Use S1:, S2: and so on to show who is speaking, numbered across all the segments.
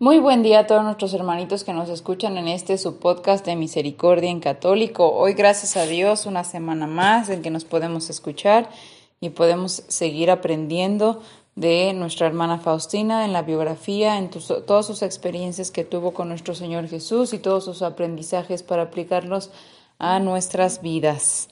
S1: Muy buen día a todos nuestros hermanitos que nos escuchan en este su podcast de Misericordia en Católico. Hoy, gracias a Dios, una semana más en que nos podemos escuchar y podemos seguir aprendiendo de nuestra hermana Faustina en la biografía, en todas sus experiencias que tuvo con nuestro Señor Jesús y todos sus aprendizajes para aplicarlos a nuestras vidas.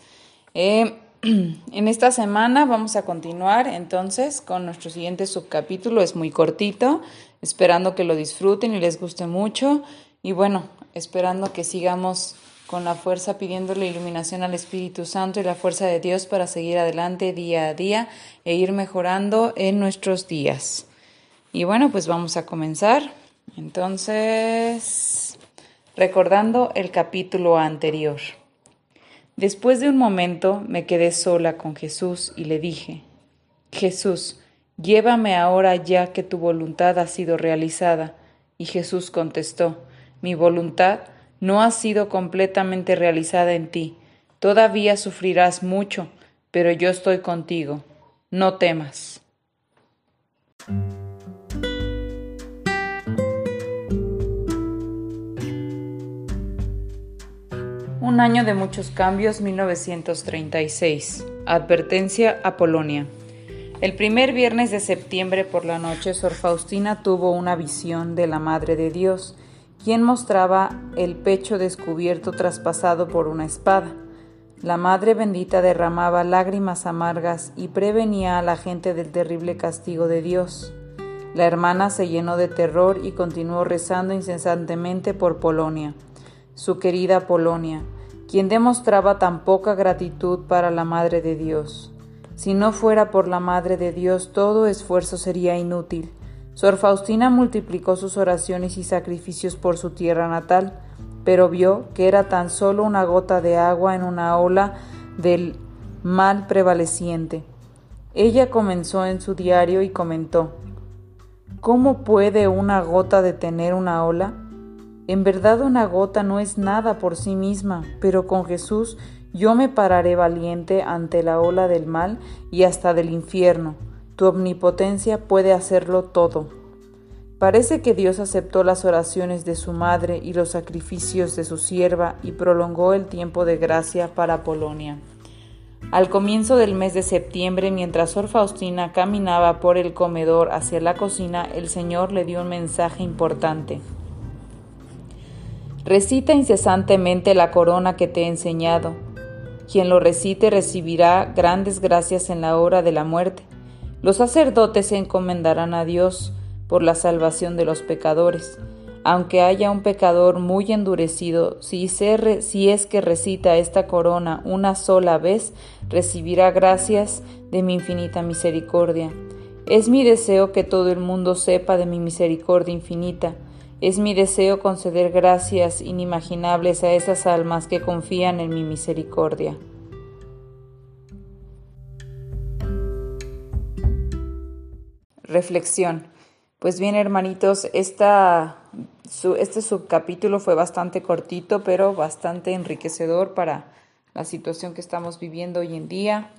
S1: Eh, en esta semana vamos a continuar entonces con nuestro siguiente subcapítulo, es muy cortito, esperando que lo disfruten y les guste mucho y bueno, esperando que sigamos con la fuerza pidiéndole iluminación al Espíritu Santo y la fuerza de Dios para seguir adelante día a día e ir mejorando en nuestros días. Y bueno, pues vamos a comenzar. Entonces, recordando el capítulo anterior. Después de un momento me quedé sola con Jesús y le dije, Jesús, llévame ahora ya que tu voluntad ha sido realizada. Y Jesús contestó, mi voluntad no ha sido completamente realizada en ti. Todavía sufrirás mucho, pero yo estoy contigo. No temas. Un año de muchos cambios, 1936. Advertencia a Polonia. El primer viernes de septiembre por la noche, Sor Faustina tuvo una visión de la Madre de Dios, quien mostraba el pecho descubierto traspasado por una espada. La Madre bendita derramaba lágrimas amargas y prevenía a la gente del terrible castigo de Dios. La hermana se llenó de terror y continuó rezando incesantemente por Polonia, su querida Polonia, quien demostraba tan poca gratitud para la Madre de Dios. Si no fuera por la Madre de Dios, todo esfuerzo sería inútil. Sor Faustina multiplicó sus oraciones y sacrificios por su tierra natal, pero vio que era tan solo una gota de agua en una ola del mal prevaleciente. Ella comenzó en su diario y comentó, ¿Cómo puede una gota detener una ola? En verdad una gota no es nada por sí misma, pero con Jesús yo me pararé valiente ante la ola del mal y hasta del infierno. Tu omnipotencia puede hacerlo todo. Parece que Dios aceptó las oraciones de su madre y los sacrificios de su sierva y prolongó el tiempo de gracia para Polonia. Al comienzo del mes de septiembre, mientras Sor Faustina caminaba por el comedor hacia la cocina, el Señor le dio un mensaje importante. Recita incesantemente la corona que te he enseñado. Quien lo recite recibirá grandes gracias en la hora de la muerte. Los sacerdotes se encomendarán a Dios por la salvación de los pecadores. Aunque haya un pecador muy endurecido, si, si es que recita esta corona una sola vez, recibirá gracias de mi infinita misericordia. Es mi deseo que todo el mundo sepa de mi misericordia infinita es mi deseo conceder gracias inimaginables a esas almas que confían en mi misericordia. Reflexión. Pues bien, hermanitos, esta, este subcapítulo fue bastante cortito, pero bastante enriquecedor para la situación que estamos viviendo hoy en día.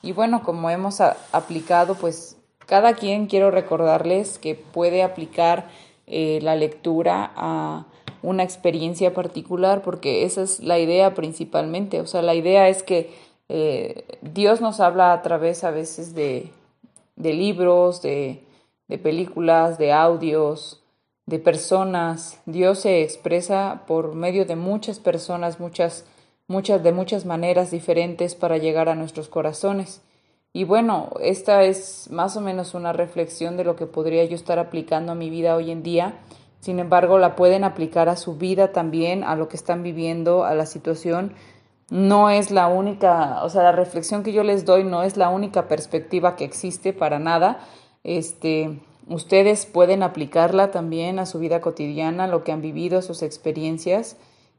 S1: Y bueno, como hemos aplicado, pues cada quien quiero recordarles que puede aplicar eh, la lectura a una experiencia particular, porque esa es la idea principalmente. O sea, la idea es que eh, Dios nos habla a través a veces de, de libros, de, de películas, de audios, de personas. Dios se expresa por medio de muchas personas, muchas, muchas, de muchas maneras diferentes para llegar a nuestros corazones. Y bueno, esta es más o menos una reflexión de lo que podría yo estar aplicando a mi vida hoy en día. Sin embargo, la pueden aplicar a su vida también, a lo que están viviendo, a la situación. No es la única, o sea, la reflexión que yo les doy no es la única perspectiva que existe para nada. Este, ustedes pueden aplicarla también a su vida cotidiana, lo que han vivido, sus experiencias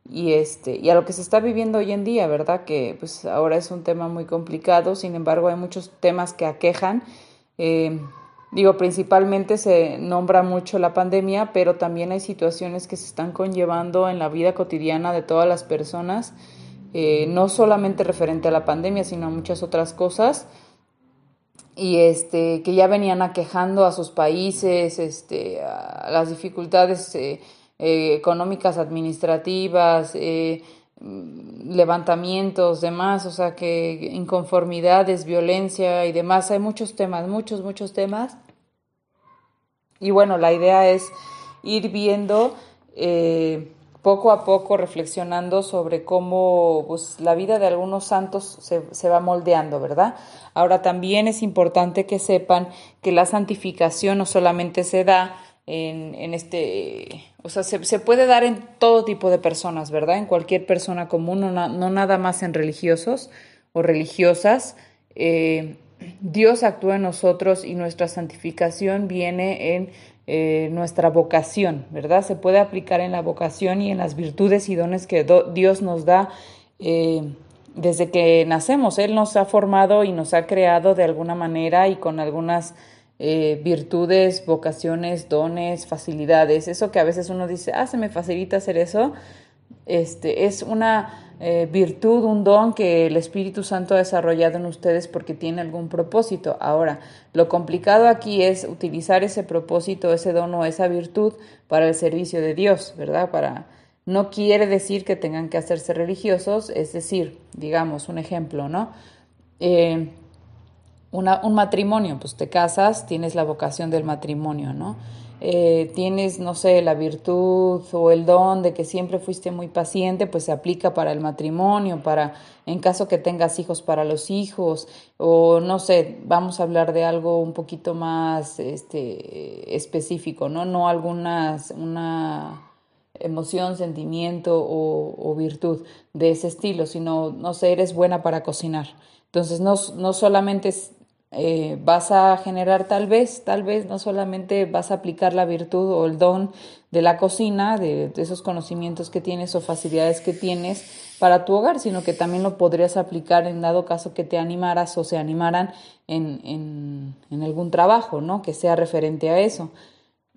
S1: y este y a lo que se está viviendo hoy en día, ¿verdad? Que pues ahora es un tema muy complicado, sin embargo hay muchos temas que aquejan. Eh, digo, principalmente se nombra mucho la pandemia, pero también hay situaciones que se están conllevando en la vida cotidiana de todas las personas, eh, no solamente referente a la pandemia, sino a muchas otras cosas y este que ya venían aquejando a sus países, este, a las dificultades eh, eh, económicas, administrativas, eh, levantamientos, demás, o sea que inconformidades, violencia y demás, hay muchos temas, muchos, muchos temas. Y bueno, la idea es ir viendo poco a poco reflexionando sobre cómo pues, la vida de algunos santos se, se, va moldeando, ¿verdad? Ahora también es importante que sepan que la santificación no solamente se da en, este, o sea, se, se, puede dar en todo tipo de personas, ¿verdad? En cualquier persona común, no, no nada más en religiosos o religiosas. Eh, Dios actúa en nosotros y nuestra santificación viene en eh, nuestra vocación, ¿verdad? Se puede aplicar en la vocación y en las virtudes y dones que Dios nos da eh, desde que nacemos. Él nos ha formado y nos ha creado de alguna manera y con algunas eh, virtudes, vocaciones, dones, facilidades. Eso que a veces uno dice, ah, se me facilita hacer eso. Este, es una eh, virtud, un don que el Espíritu Santo ha desarrollado en ustedes porque tiene algún propósito. Ahora, lo complicado aquí es utilizar ese propósito, ese don o esa virtud para el servicio de Dios, ¿verdad? Para no quiere decir que tengan que hacerse religiosos, es decir, digamos un ejemplo, ¿no? Eh, un matrimonio, pues te casas, tienes la vocación del matrimonio, ¿no? Eh, tienes, no sé, la virtud o el don de que siempre fuiste muy paciente, pues se aplica para el matrimonio, para en caso que tengas hijos para los hijos, o no sé, vamos a hablar de algo un poquito más este, específico, ¿no? No algunas, una emoción, sentimiento o, o virtud de ese estilo, sino, no sé, eres buena para cocinar. Entonces, no, no solamente es eh, vas a generar tal vez, tal vez no solamente vas a aplicar la virtud o el don de la cocina, de, esos conocimientos que tienes o facilidades que tienes para tu hogar, sino que también lo podrías aplicar en dado caso que te animaras o se animaran en, en, en algún trabajo, ¿no? Que sea referente a eso.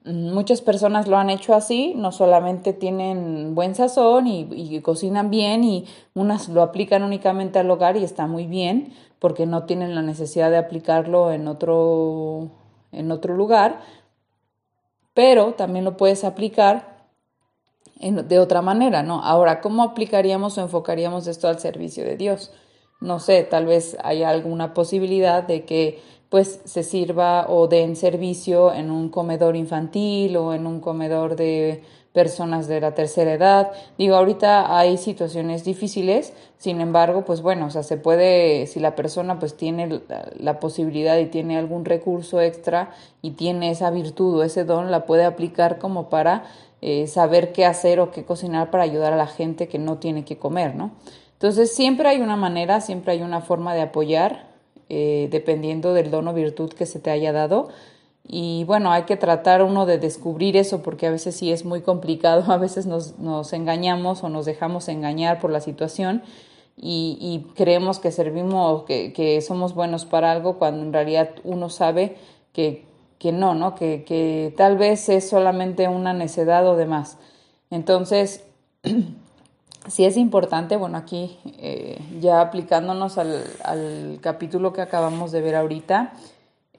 S1: Muchas personas lo han hecho así, no solamente tienen buen sazón y, y, cocinan bien y unas lo aplican únicamente al hogar y está muy bien porque no tienen la necesidad de aplicarlo en otro, en otro lugar, pero también lo puedes aplicar en, de otra manera, ¿no? Ahora, ¿cómo aplicaríamos o enfocaríamos esto al servicio de Dios? No sé, tal vez haya alguna posibilidad de que pues se sirva o den servicio en un comedor infantil o en un comedor de personas de la tercera edad. Digo, ahorita hay situaciones difíciles, sin embargo, pues bueno, o sea, se puede, si la persona pues tiene la, posibilidad y tiene algún recurso extra y tiene esa virtud o ese don, la puede aplicar como para eh, saber qué hacer o qué cocinar para ayudar a la gente que no tiene que comer, ¿no? Entonces, siempre hay una manera, siempre hay una forma de apoyar eh, dependiendo del don o virtud que se te haya dado. Y bueno, hay que tratar uno de descubrir eso porque a veces sí es muy complicado, a veces nos, nos engañamos o nos dejamos engañar por la situación y, y creemos que servimos, que, que, somos buenos para algo cuando en realidad uno sabe que, que no, ¿no? Que, que tal vez es solamente una necedad o demás. Entonces, sí es importante, bueno, aquí eh, ya aplicándonos al, al, capítulo que acabamos de ver ahorita,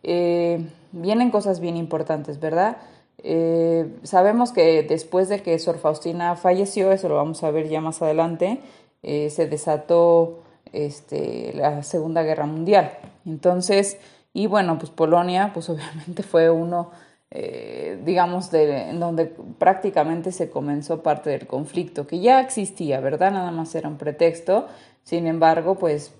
S1: eh, vienen cosas bien importantes, ¿verdad? Eh, sabemos que después de que Sor Faustina falleció, eso lo vamos a ver ya más adelante, se desató este, la Segunda Guerra Mundial. Entonces, y bueno, pues Polonia, pues obviamente fue uno eh, digamos, de, en donde prácticamente se comenzó parte del conflicto, que ya existía, ¿verdad? Nada más era un pretexto. Sin embargo, pues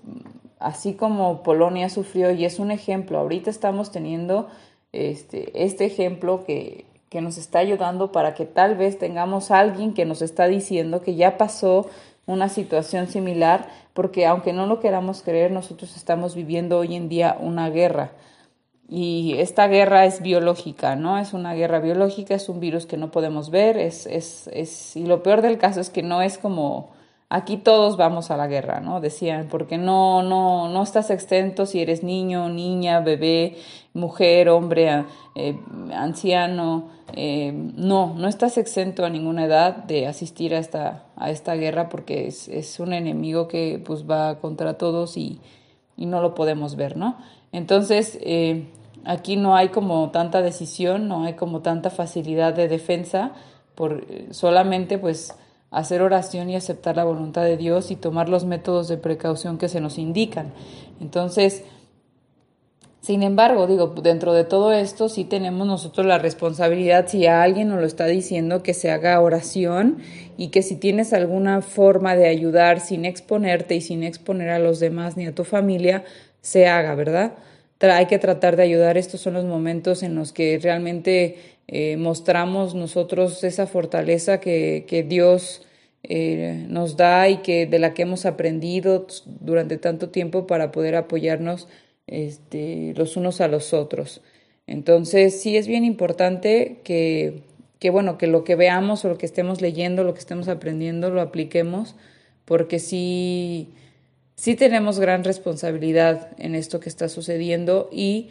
S1: así como Polonia sufrió, y es un ejemplo, ahorita estamos teniendo este, este ejemplo que, que nos está ayudando para que tal vez tengamos alguien que nos está diciendo que ya pasó una situación similar, porque aunque no lo queramos creer, nosotros estamos viviendo hoy en día una guerra. Y esta guerra es biológica, ¿no? Es una guerra biológica, es un virus que no podemos ver, es, es, es, y lo peor del caso es que no es como aquí todos vamos a la guerra, ¿no? Decían, porque no, no, no estás exento si eres niño, niña, bebé, mujer, hombre, eh, anciano, eh, no, no estás exento a ninguna edad de asistir a esta, a esta guerra porque es, es un enemigo que pues va contra todos y, y no lo podemos ver, ¿no? Entonces, eh, aquí no hay como tanta decisión, no hay como tanta facilidad de defensa, por solamente pues hacer oración y aceptar la voluntad de Dios y tomar los métodos de precaución que se nos indican. Entonces, sin embargo, digo, dentro de todo esto sí tenemos nosotros la responsabilidad, si a alguien nos lo está diciendo, que se haga oración y que si tienes alguna forma de ayudar sin exponerte y sin exponer a los demás ni a tu familia, se haga, ¿verdad? Hay que tratar de ayudar. Estos son los momentos en los que realmente eh, mostramos nosotros esa fortaleza que, Dios eh, nos da y que de la que hemos aprendido durante tanto tiempo para poder apoyarnos este, los unos a los otros. Entonces, sí es bien importante que, que, bueno, que lo que veamos o lo que estemos leyendo, lo que estemos aprendiendo, lo apliquemos, porque sí, sí tenemos gran responsabilidad en esto que está sucediendo y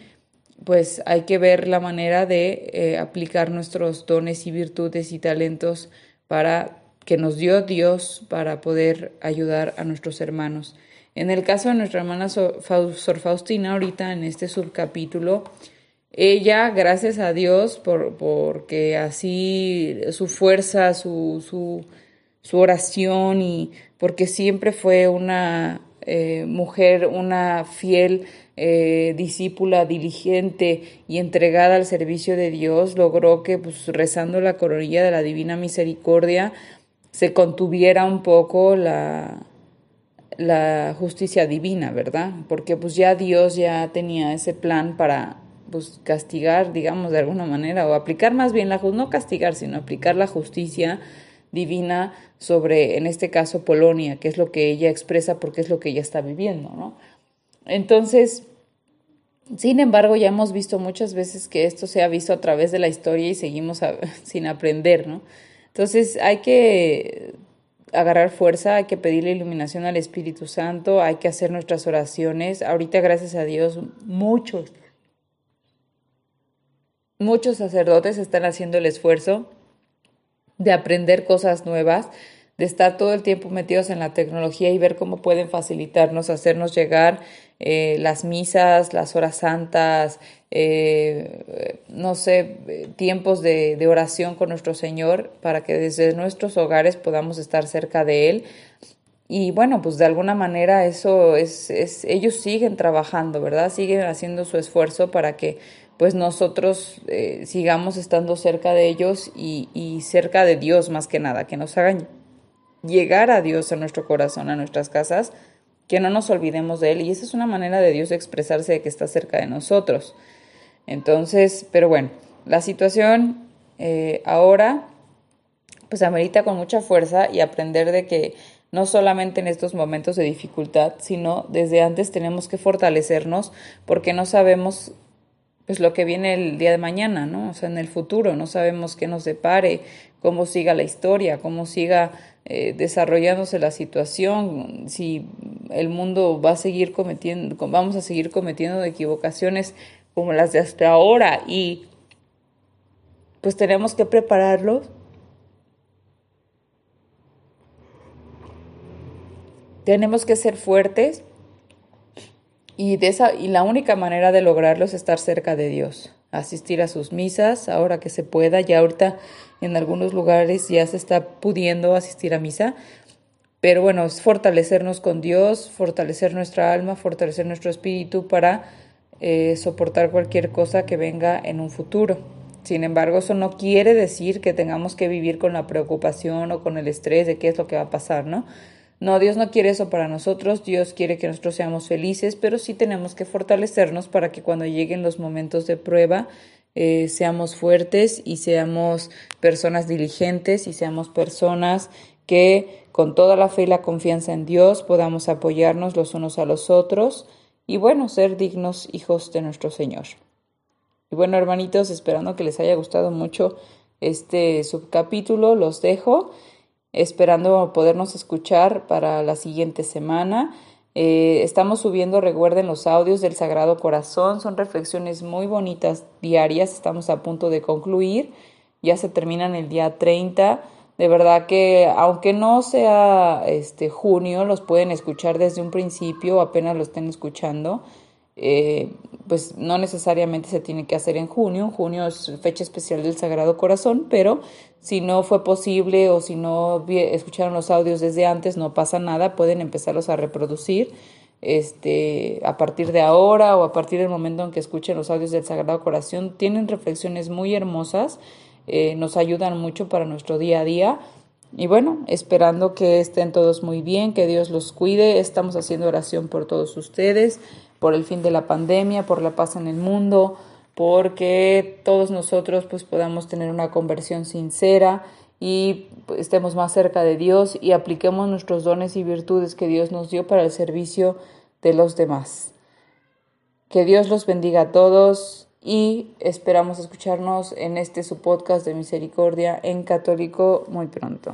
S1: pues hay que ver la manera de eh, aplicar nuestros dones y virtudes y talentos para que nos dio Dios para poder ayudar a nuestros hermanos. En el caso de nuestra hermana Sor Faustina, ahorita en este subcapítulo, ella, gracias a Dios, por, porque así su fuerza, su, su, su oración y porque siempre fue una eh, mujer, una fiel eh, discípula diligente y entregada al servicio de Dios, logró que, pues, rezando la coronilla de la Divina Misericordia, se contuviera un poco la, la justicia divina, ¿verdad? Porque pues ya Dios ya tenía ese plan para pues castigar, digamos, de alguna manera, o aplicar más bien la no castigar, sino aplicar la justicia divina sobre, en este caso, Polonia, que es lo que ella expresa porque es lo que ella está viviendo, ¿no? Entonces, sin embargo, ya hemos visto muchas veces que esto se ha visto a través de la historia y seguimos sin aprender, ¿no? Entonces hay que agarrar fuerza, hay que pedirle iluminación al Espíritu Santo, hay que hacer nuestras oraciones. Ahorita, gracias a Dios, muchos, muchos sacerdotes están haciendo el esfuerzo de aprender cosas nuevas, de estar todo el tiempo metidos en la tecnología y ver cómo pueden facilitarnos, hacernos llegar eh, las misas, las horas santas, eh, no sé, tiempos de, de, oración con nuestro Señor para que desde nuestros hogares podamos estar cerca de Él. Y bueno, pues de alguna manera eso es, es, ellos siguen trabajando, ¿verdad? Siguen haciendo su esfuerzo para que pues nosotros eh, sigamos estando cerca de ellos y, y cerca de Dios más que nada, que nos hagan llegar a Dios a nuestro corazón, a nuestras casas, que no nos olvidemos de Él. Y esa es una manera de Dios expresarse de que está cerca de nosotros. Entonces, pero bueno, la situación eh, ahora pues amerita con mucha fuerza y aprender de que no solamente en estos momentos de dificultad, sino desde antes tenemos que fortalecernos porque no sabemos pues lo que viene el día de mañana, ¿no? O sea, en el futuro, no sabemos qué nos depare, cómo siga la historia, cómo siga eh, desarrollándose la situación, si el mundo va a seguir cometiendo, vamos a seguir cometiendo equivocaciones como las de hasta ahora y pues tenemos que prepararlos. Tenemos que ser fuertes y, esa, y la única manera de lograrlo es estar cerca de Dios, asistir a sus misas ahora que se pueda. Ya ahorita en algunos lugares ya se está pudiendo asistir a misa, pero bueno, es fortalecernos con Dios, fortalecer nuestra alma, fortalecer nuestro espíritu para eh, soportar cualquier cosa que venga en un futuro. Sin embargo, eso no quiere decir que tengamos que vivir con la preocupación o con el estrés de qué es lo que va a pasar, ¿no? No, Dios no quiere eso para nosotros, Dios quiere que nosotros seamos felices, pero sí tenemos que fortalecernos para que cuando lleguen los momentos de prueba eh, seamos fuertes y seamos personas diligentes y seamos personas que con toda la fe y la confianza en Dios podamos apoyarnos los unos a los otros y bueno, ser dignos hijos de nuestro Señor. Y bueno, hermanitos, esperando que les haya gustado mucho este subcapítulo, los dejo, esperando podernos escuchar para la siguiente semana. Eh, estamos subiendo, recuerden, los audios del Sagrado Corazón. Son reflexiones muy bonitas diarias. Estamos a punto de concluir. Ya se terminan el día 30. De verdad que aunque no sea este junio, los pueden escuchar desde un principio, apenas lo estén escuchando. Eh, pues no necesariamente se tiene que hacer en junio. Junio es fecha especial del Sagrado Corazón, pero si no fue posible o si no escucharon los audios desde antes, no pasa nada, pueden empezarlos a reproducir este, a partir de ahora o a partir del momento en que escuchen los audios del Sagrado Corazón. Tienen reflexiones muy hermosas, eh, nos ayudan mucho para nuestro día a día. Y bueno, esperando que estén todos muy bien, que Dios los cuide. Estamos haciendo oración por todos ustedes por el fin de la pandemia, por la paz en el mundo, porque todos nosotros pues podamos tener una conversión sincera y pues, estemos más cerca de Dios y apliquemos nuestros dones y virtudes que Dios nos dio para el servicio de los demás. Que Dios los bendiga a todos y esperamos escucharnos en este su podcast de misericordia en católico muy pronto.